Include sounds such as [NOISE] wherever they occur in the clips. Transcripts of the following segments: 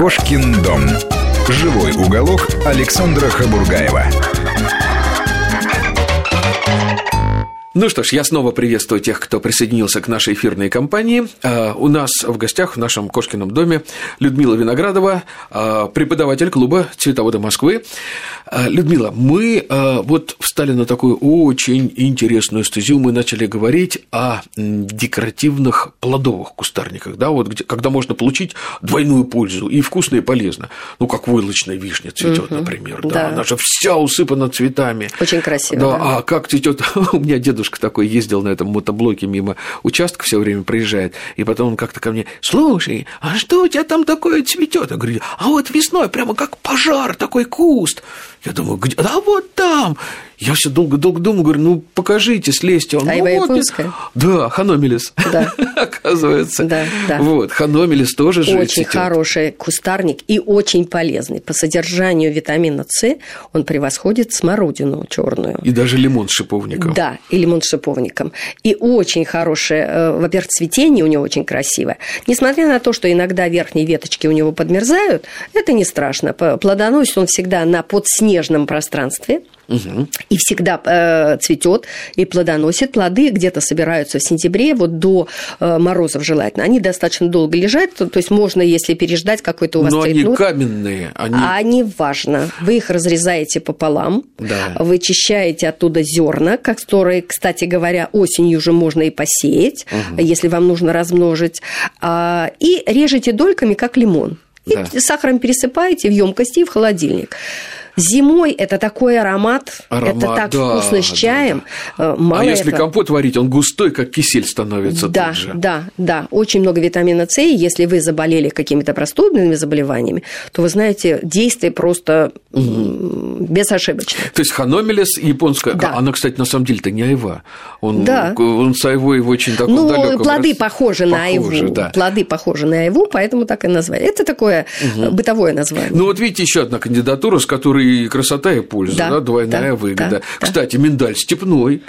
Кошкин дом. Живой уголок Александра Хабургаева. Ну что ж, я снова приветствую тех, кто присоединился к нашей эфирной компании. А, у нас в гостях в нашем Кошкином доме Людмила Виноградова, а, преподаватель клуба «Цветоводы Москвы». А, Людмила, мы вот встали на такую очень интересную стезю. Мы начали говорить о декоративных плодовых кустарниках, да, вот где, когда можно получить двойную пользу и вкусно, и полезно. Ну, как войлочная вишня цветет, угу, например, да, да, она же вся усыпана цветами. Очень красиво. Да, да. а как цветет [LAUGHS] у меня дедушка дедушка такой ездил на этом мотоблоке мимо участка все время проезжает, и потом он как-то ко мне, слушай, а что у тебя там такое цветет? Я говорю, а вот весной прямо как пожар такой куст. Я думаю, где? А вот там. Я все долго-долго думаю, говорю, ну покажите, слезьте. Он, а ну, вот, Да, ханомелис. Да. [LAUGHS] Оказывается. Да, да. Вот, ханомелис тоже же Очень хороший кустарник и очень полезный. По содержанию витамина С он превосходит смородину черную. И даже лимон с шиповником. Да, и лимон с шиповником. И очень хорошее, э, во-первых, цветение у него очень красивое. Несмотря на то, что иногда верхние веточки у него подмерзают, это не страшно. Плодоносит он всегда на подснежном пространстве – Угу. И всегда э, цветет и плодоносит. Плоды где-то собираются в сентябре, вот до э, морозов желательно. Они достаточно долго лежат, то, то есть можно, если переждать какой-то у вас Но они каменные. Они... А они важно. Вы их разрезаете пополам, да. вычищаете оттуда зерна, которые, кстати говоря, осенью уже можно и посеять, угу. если вам нужно размножить, а, и режете дольками, как лимон. И да. сахаром пересыпаете в емкости и в холодильник. Зимой это такой аромат, аромат это так да, вкусно с чаем. Да, да. Мало а этого... если компот варить, он густой, как кисель становится. Да, да, да. Очень много витамина С. И если вы заболели какими-то простудными заболеваниями, то вы знаете, действие просто угу. безошибочное. То есть ханомелис японская, да. она, кстати, на самом деле-то не айва. Он, да. он с айвой очень таком Ну, плоды раз... похожи на айву. Да. Плоды похожи на айву, поэтому так и назвали. Это такое угу. бытовое название. Ну, вот видите, еще одна кандидатура, с которой и красота, и польза, да, да двойная да, выгода. Да, Кстати, миндаль степной.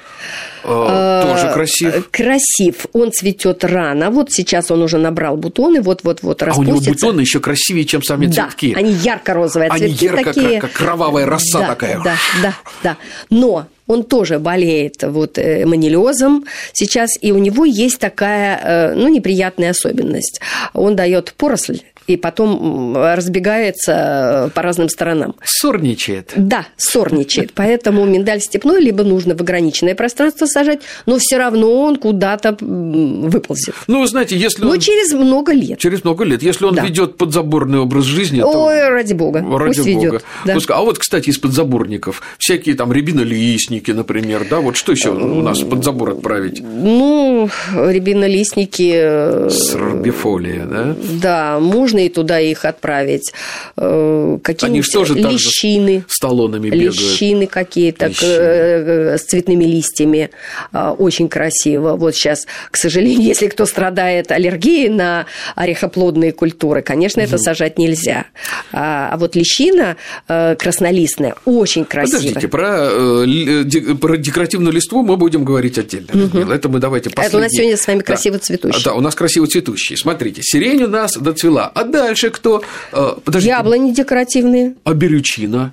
А, тоже красив. Красив. Он цветет рано. Вот сейчас он уже набрал бутоны, вот-вот-вот распустится. А у него бутоны еще красивее, чем сами да, цветки. Они ярко-розовые. Они ярко, такие... как, как кровавая роса да, такая. Да, да, да. Но он тоже болеет вот э, манилезом сейчас, и у него есть такая, э, ну, неприятная особенность. Он дает поросль и потом разбегается э, по разным сторонам. Сорничает. Да, сорничает. Поэтому миндаль степной либо нужно в ограниченное пространство сажать, но все равно он куда-то выползет. Ну, вы знаете, если он... Но через много лет. Через много лет. Если он да. ведет подзаборный образ жизни, Ой, то... ради бога, ради пусть бога. ведет. Да. А вот, кстати, из подзаборников всякие там рябинолистники, например, да, вот что еще у нас под забор отправить? Ну, рябинолистники... Э, Сорбифолия, да? Да, можно и туда их отправить. Э, какие-нибудь лещины. с талонами бегают. Лещины какие-то э, с цветными листьями. Э, очень красиво. Вот сейчас, к сожалению, [LAUGHS] если кто страдает аллергией на орехоплодные культуры, конечно, это сажать нельзя. А, а вот лещина краснолистная очень красивая. Подождите, про, про декоративную листву мы будем говорить отдельно. Угу. Это мы давайте последний. Это у нас сегодня с вами красиво цветущий. Да, у нас красиво цветущий. Смотрите, сирень у нас доцвела. Дальше кто? Э, подождите. Яблони декоративные. А берючина?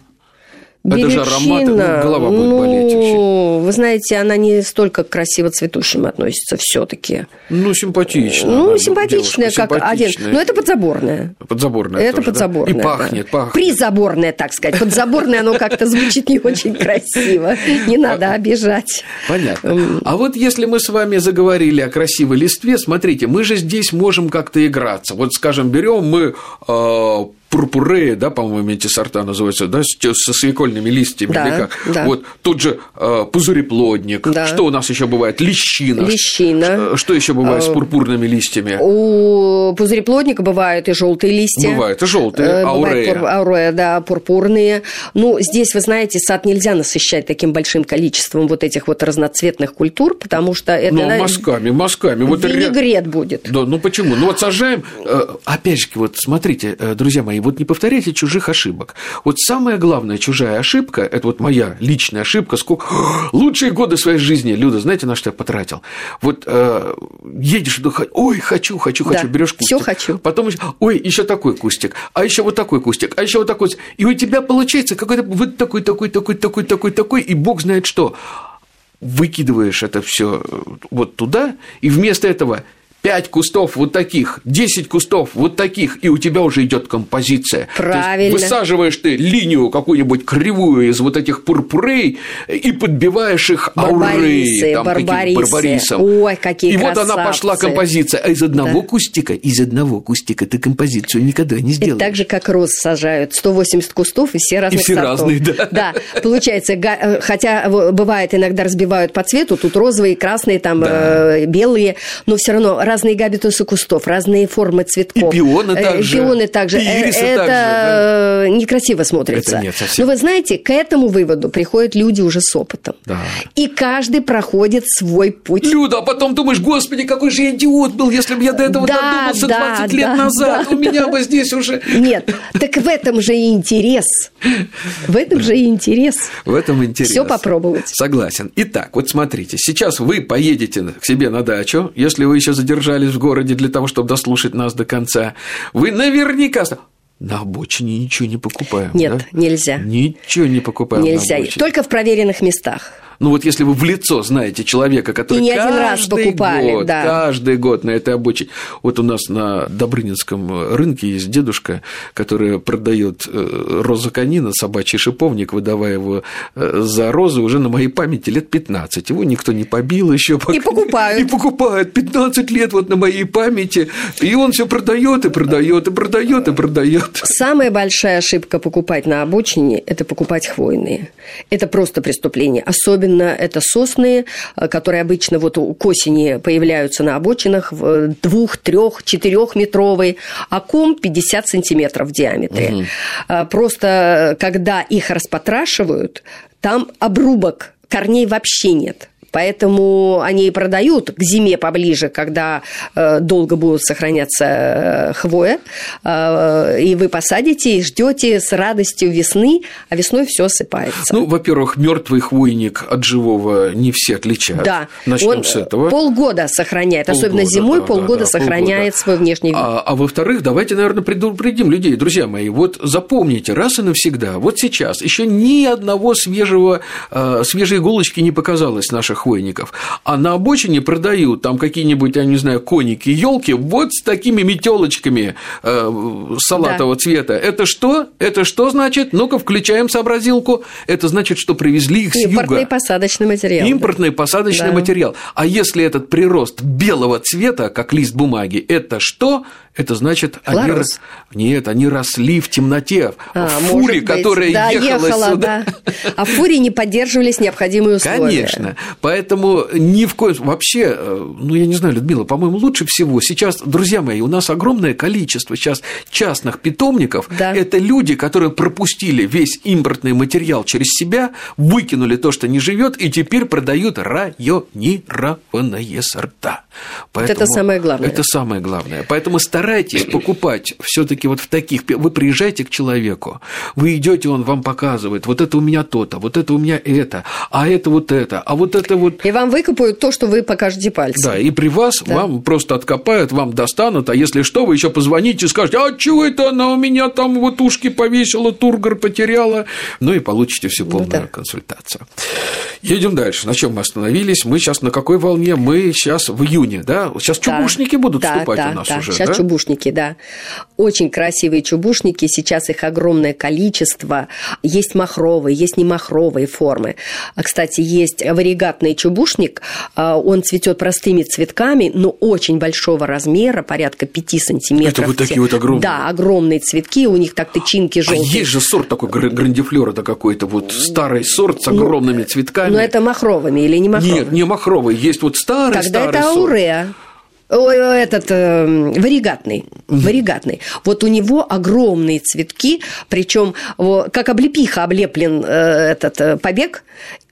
Берючина, это же аромат, ну, голова будет ну, болеть вообще. Вы знаете, она не столько к красиво цветущим относится все таки Ну, симпатичная. Ну, симпатичная, как один. Но это подзаборная. Подзаборная Это тоже, подзаборная. Да? И пахнет, да. пахнет. Призаборная, так сказать. Подзаборная, оно как-то звучит не очень красиво. Не надо обижать. Понятно. А вот если мы с вами заговорили о красивой листве, смотрите, мы же здесь можем как-то играться. Вот, скажем, берем мы э, пурпурея, да, по-моему, эти сорта называются, да, со свекольными листьями. Да, да. Вот тут же э, пузыреплодник. Да. Что у нас еще бывает? Лещина. Лещина. Что, что еще бывает с э, пурпурными листьями? У пузыреплодника бывают и желтые листья. Бывают и желтые, э, аурея. Пур, аурея, да, пурпурные. Ну, здесь, вы знаете, сад нельзя насыщать таким большим количеством вот этих вот разноцветных культур, потому что это... Ну, мазками, мазками. Вот Винегрет будет. Да, ну почему? Ну, вот сажаем... Э, опять же, вот смотрите, друзья мои, мои, вот не повторяйте чужих ошибок. Вот самая главная чужая ошибка, это вот моя личная ошибка, сколько... [GASPS] Лучшие годы своей жизни, Люда, знаете, на что я потратил? Вот э, едешь, ой, хочу, хочу, хочу, да, берешь кустик. Все хочу. Потом, ой, еще такой кустик, а еще вот такой кустик, а еще вот такой. И у тебя получается какой-то вот такой, такой, такой, такой, такой, такой, и бог знает что выкидываешь это все э, вот туда, и вместо этого 5 кустов вот таких, 10 кустов вот таких, и у тебя уже идет композиция. Правильно. высаживаешь ты линию какую-нибудь кривую из вот этих пурпурей и подбиваешь их аурей, там, барбарисы. барбарисом. Ой, какие И красавцы. вот она пошла композиция. А из одного да. кустика, из одного кустика ты композицию никогда не сделаешь. Это так же, как роз сажают. 180 кустов и все разных И все сортов. разные, да. Да, получается, э, хотя бывает иногда разбивают по цвету, тут розовые, красные, там да. Э, белые, но все равно разные габитусы кустов, разные формы цветков. И пионы э, также. Пионы также. Ирисы это также, да? некрасиво смотрится. Это нет совсем. Но вы знаете, к этому выводу приходят люди уже с опытом. Да. И каждый проходит свой путь. Люда, а потом думаешь, господи, какой же я идиот был, если бы я до этого да, додумался да, 20 лет да, назад. Да, У меня бы здесь уже... Нет, так в этом же и интерес. В этом же и интерес. В этом интерес. Все попробовать. Согласен. Итак, вот смотрите, сейчас вы поедете к себе на дачу, если вы еще задержались в городе для того, чтобы дослушать нас до конца. Вы наверняка на обочине ничего не покупаем. Нет, да? нельзя. Ничего не покупаем. Нельзя. Только в проверенных местах. Ну вот если вы в лицо знаете человека, который и не один раз покупали, год, да. каждый год на этой обочине. Вот у нас на Добрынинском рынке есть дедушка, который продает э, розу канина, собачий шиповник, выдавая его э, за розу уже на моей памяти лет 15. Его никто не побил еще. И покупают. [LAUGHS] И покупают 15 лет вот на моей памяти. И он все продает и продает и продает и продает. Самая большая ошибка покупать на обочине – это покупать хвойные. Это просто преступление. Особенно особенно это сосны, э, которые обычно вот к осени появляются на обочинах, в двух, трех, четырехметровые, а ком 50 сантиметров в диаметре. Угу. Просто когда их распотрашивают, там обрубок корней вообще нет. Поэтому они и продают к зиме поближе, когда э, долго будут сохраняться э, хвоя, э, и вы посадите и ждете с радостью весны, а весной все осыпается. Ну, во-первых, мертвый хвойник от живого не все отличают. Да, начнем с этого. Полгода сохраняет, полгода, особенно зимой, да, полгода да, сохраняет полгода. свой внешний вид. А, а во-вторых, давайте, наверное, предупредим людей, друзья мои. Вот запомните раз и навсегда. Вот сейчас еще ни одного свежего свежей иголочки не показалось наших хвойников. А на обочине продают там какие-нибудь, я не знаю, коники, елки вот с такими метелочками э, салатового да. цвета. Это что? Это что значит? Ну-ка, включаем сообразилку. Это значит, что привезли их с Импортный юга. Импортный посадочный материал. Импортный да. посадочный да. материал. А если этот прирост белого цвета, как лист бумаги, это что? Это значит, они, рос... нет, они росли в темноте, а, в фуре, которая да, ехала, ехала сюда. Да. А в фуре не поддерживались необходимые условия. Конечно. Поэтому ни в коем... Вообще, э, ну, я не знаю, Людмила, по-моему, лучше всего сейчас, друзья мои, у нас огромное количество сейчас частных питомников. Да. Это люди, которые пропустили весь импортный материал через себя, выкинули то, что не живет, и теперь продают районированные сорта. Поэтому вот это самое главное. Это самое главное. Поэтому старайтесь покупать все-таки вот в таких. Вы приезжаете к человеку, вы идете, он вам показывает, вот это у меня то-то, вот это у меня это, а это вот это, а вот это вот. И вам выкопают то, что вы покажете пальцем. Да, и при вас да. вам просто откопают, вам достанут, а если что, вы еще позвоните и скажете, а чего это она у меня там вот ушки повесила, тургор потеряла, ну и получите всю полную ну, да. консультацию. Едем дальше. На чем мы остановились? Мы сейчас на какой волне? Мы сейчас в июне, да? Сейчас да, чубушники будут да, вступать да, у нас да, уже, сейчас да? Чубушники, да. Очень красивые чубушники, сейчас их огромное количество. Есть махровые, есть не махровые формы. А, Кстати, есть варигатный чубушник, а, он цветет простыми цветками, но очень большого размера, порядка 5 сантиметров. Это вот такие вот огромные? Да, огромные цветки, у них так тычинки желтые. А есть же сорт такой грандифлер, это какой-то вот старый сорт с Ну, огромными цветками. Но это махровыми или не махровыми? Нет, не махровый, есть вот старый Тогда старый это сорт. ауреа. Ой, этот э, варигатный, варигатный. Вот у него огромные цветки, причем как облепиха облеплен э, этот э, побег,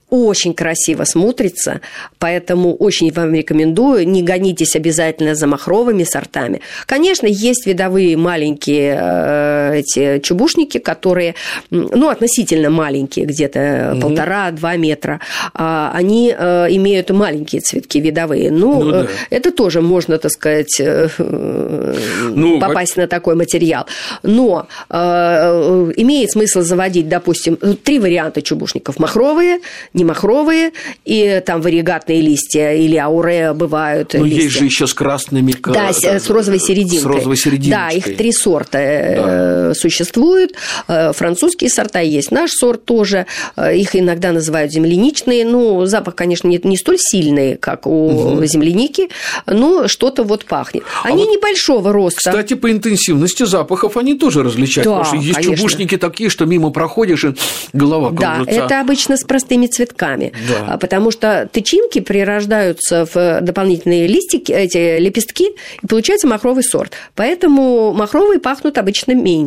очень красиво смотрится, Поэтому очень вам рекомендую, не гонитесь обязательно за махровыми сортами. Конечно, есть видовые маленькие э, эти чубушники, которые, ну, относительно маленькие, где-то угу. полтора-два метра. А, они э, имеют маленькие цветки видовые. Ну, ну да. это тоже можно, так сказать, ну, попасть на такой материал. Но имеет смысл заводить, допустим, три варианта чубушников. Махровые, не махровые, и там варигатные листья или аурея бывают Но листья. есть же еще с красными... Да, с, с розовой серединкой. С розовой серединкой. Да, их три сорта да. Существуют. Э, французские сорта есть, наш сорт тоже. Э, их иногда называют земляничные. Ну, запах, конечно, не, не столь сильный, как у угу. земляники, но что-то вот пахнет. А они а вот, небольшого роста. Кстати, по интенсивности запахов они тоже различают. Да, потому что есть конечно. чубушники такие, что мимо проходишь, и голова кружится. Да, это обычно с простыми цветками. Да. А, потому что тычинки прирождаются в дополнительные листики, эти лепестки, и получается махровый сорт. Поэтому махровые пахнут обычно меньше,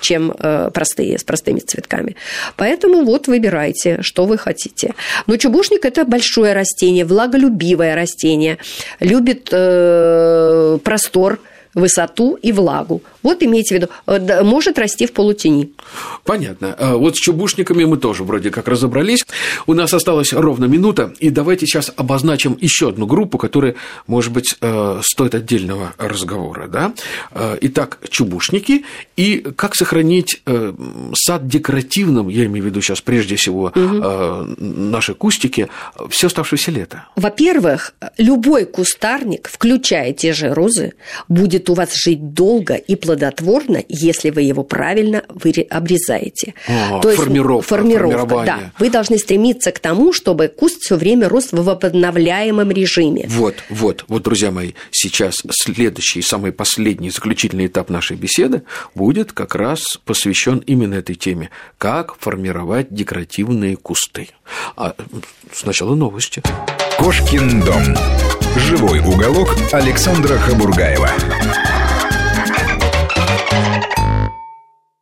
чем э, простые, с простыми цветками. Поэтому вот выбирайте, что вы хотите. Но чубушник – это большое растение, влаголюбивое растение, любит э, простор – высоту и влагу. Вот имейте в виду, э, может расти в полутени. Понятно. А вот с чубушниками мы тоже вроде как разобрались. У нас осталась ровно минута, и давайте сейчас обозначим еще одну группу, которая, может быть, э, стоит отдельного разговора. Да? Э, итак, чубушники и как сохранить сад декоративным, я имею в виду сейчас прежде всего угу. наши кустики, все оставшееся лето. Во-первых, любой кустарник, включая те же розы, будет будет у вас жить долго и плодотворно, если вы его правильно обрезаете. О, То есть формировка, формировка да. Вы должны стремиться к тому, чтобы куст все время рос в возобновляемом режиме. Вот, вот, вот, друзья мои, сейчас следующий, самый последний, заключительный этап нашей беседы будет как раз посвящен именно этой теме. Как формировать декоративные кусты. А сначала новости. Кошкин дом. «Живой уголок» Александра Хабургаева.